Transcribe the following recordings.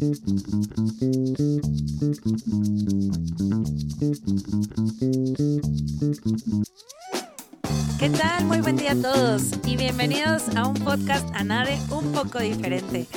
¿Qué tal? Muy buen día a todos y bienvenidos a un podcast ANADE un poco diferente.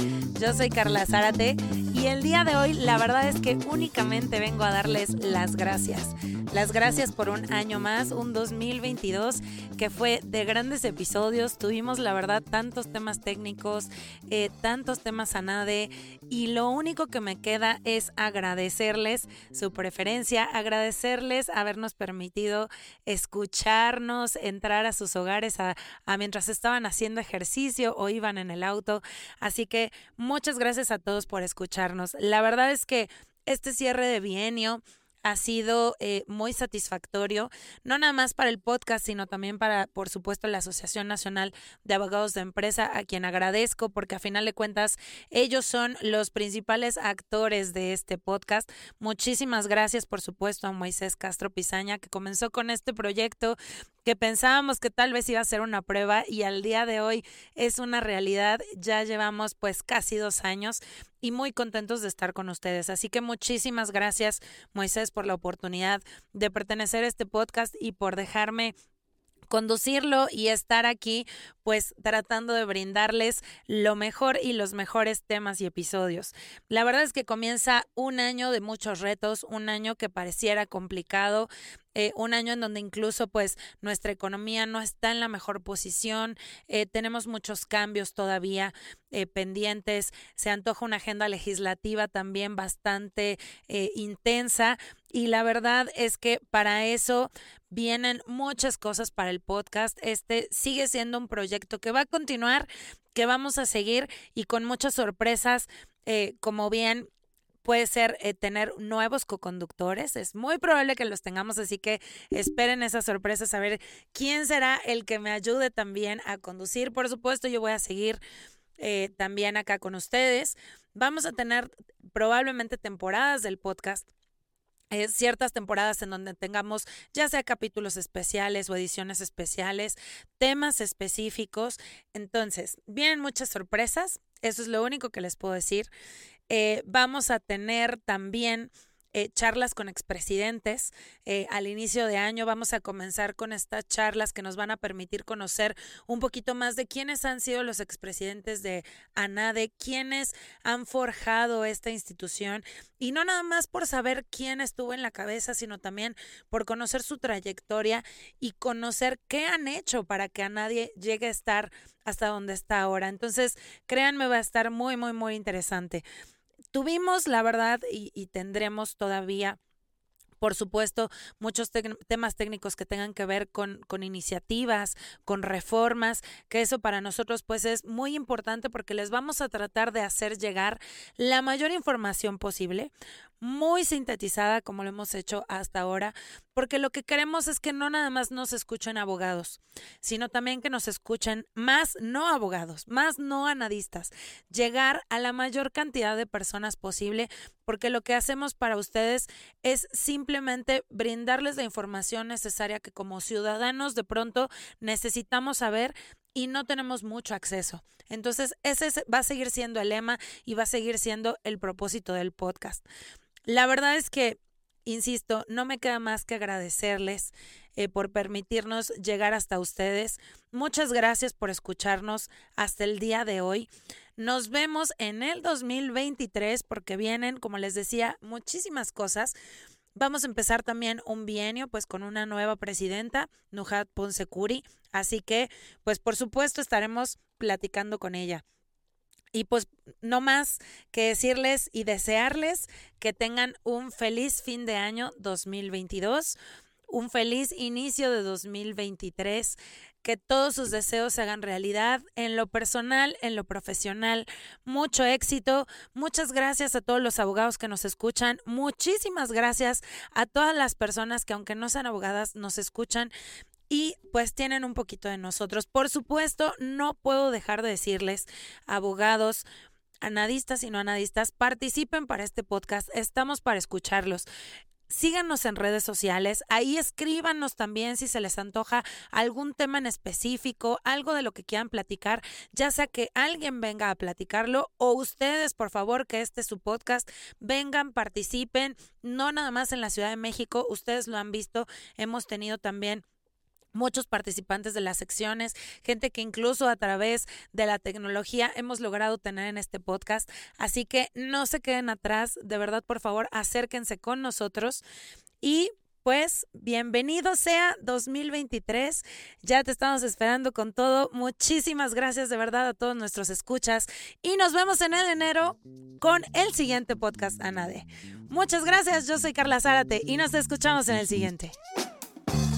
Yo soy Carla Zárate y el día de hoy la verdad es que únicamente vengo a darles las gracias. Las gracias por un año más, un 2022 que fue de grandes episodios. Tuvimos la verdad tantos temas técnicos, eh, tantos temas a nade y lo único que me queda es agradecerles su preferencia, agradecerles habernos permitido escucharnos, entrar a sus hogares a mientras estaban haciendo ejercicio o iban en el auto. Así que muchas gracias a todos por escucharnos. La verdad es que este cierre de bienio ha sido eh, muy satisfactorio, no nada más para el podcast, sino también para, por supuesto, la Asociación Nacional de Abogados de Empresa, a quien agradezco porque a final de cuentas ellos son los principales actores de este podcast. Muchísimas gracias, por supuesto, a Moisés Castro Pizaña, que comenzó con este proyecto que pensábamos que tal vez iba a ser una prueba y al día de hoy es una realidad. Ya llevamos pues casi dos años y muy contentos de estar con ustedes. Así que muchísimas gracias Moisés por la oportunidad de pertenecer a este podcast y por dejarme conducirlo y estar aquí pues tratando de brindarles lo mejor y los mejores temas y episodios. La verdad es que comienza un año de muchos retos, un año que pareciera complicado, eh, un año en donde incluso pues nuestra economía no está en la mejor posición, eh, tenemos muchos cambios todavía eh, pendientes, se antoja una agenda legislativa también bastante intensa y la verdad es que para eso vienen muchas cosas para el podcast. Este sigue siendo un proyecto que va a continuar, que vamos a seguir y con muchas sorpresas, como bien puede ser eh, tener nuevos coconductores. Es muy probable que los tengamos, así que esperen esas sorpresas, a ver quién será el que me ayude también a conducir. Por supuesto, yo voy a seguir eh, también acá con ustedes. Vamos a tener probablemente temporadas del podcast. Eh, ciertas temporadas en donde tengamos ya sea capítulos especiales o ediciones especiales, temas específicos. Entonces, vienen muchas sorpresas. Eso es lo único que les puedo decir. Eh, vamos a tener también eh, charlas con expresidentes. Eh, al inicio de año vamos a comenzar con estas charlas que nos van a permitir conocer un poquito más de quiénes han sido los expresidentes de ANADE, quiénes han forjado esta institución y no nada más por saber quién estuvo en la cabeza, sino también por conocer su trayectoria y conocer qué han hecho para que a nadie llegue a estar hasta donde está ahora. Entonces, créanme, va a estar muy, muy, muy interesante. Tuvimos, la verdad, y, tendremos todavía por supuesto, muchos temas técnicos que tengan que ver con, con, iniciativas, con reformas, que eso para nosotros pues es muy importante porque les vamos a tratar de hacer llegar la mayor información posible, muy sintetizada como lo hemos hecho hasta ahora, porque lo que queremos es que no nada más nos escuchen abogados, sino también que nos escuchen más no abogados, más no anadistas, llegar a la mayor cantidad de personas posible, porque lo que hacemos para ustedes es simplemente brindarles la información necesaria que como ciudadanos de pronto necesitamos saber y no tenemos mucho acceso. Entonces, ese va a seguir siendo el lema y va a seguir siendo el propósito del podcast. La verdad es que, insisto, no me queda más que agradecerles eh, por permitirnos llegar hasta ustedes. Muchas gracias por escucharnos hasta el día de hoy. Nos vemos en el 2023 porque vienen, como les decía, muchísimas cosas. Vamos a empezar también un bienio pues con una nueva presidenta, Nujat Ponsecuri, así que pues por supuesto estaremos platicando con ella. Y pues no más que decirles y desearles que tengan un feliz fin de año 2022, un feliz inicio de 2023, que todos sus deseos se hagan realidad en lo personal, en lo profesional. Mucho éxito. Muchas gracias a todos los abogados que nos escuchan. Muchísimas gracias a todas las personas que aunque no sean abogadas nos escuchan y pues tienen un poquito de nosotros. Por supuesto, no puedo dejar de decirles, abogados, anadistas y no anadistas, participen para este podcast. Estamos para escucharlos. síganos en redes sociales, ahí escríbanos también si se les antoja algún tema en específico, algo de lo que quieran platicar, ya sea que alguien venga a platicarlo o ustedes, por favor, que este es su podcast, vengan, participen, no nada más en la Ciudad de México, ustedes lo han visto, hemos tenido también muchos participantes de las secciones, gente que incluso a través de la tecnología hemos logrado tener en este podcast. Así que no se queden atrás, de verdad, por favor, acérquense con nosotros y pues bienvenido sea 2023. Ya te estamos esperando con todo. Muchísimas gracias de verdad a todos nuestros escuchas y nos vemos en el enero con el siguiente podcast ANADE. Muchas gracias, yo soy Carla Zárate y nos escuchamos en el siguiente.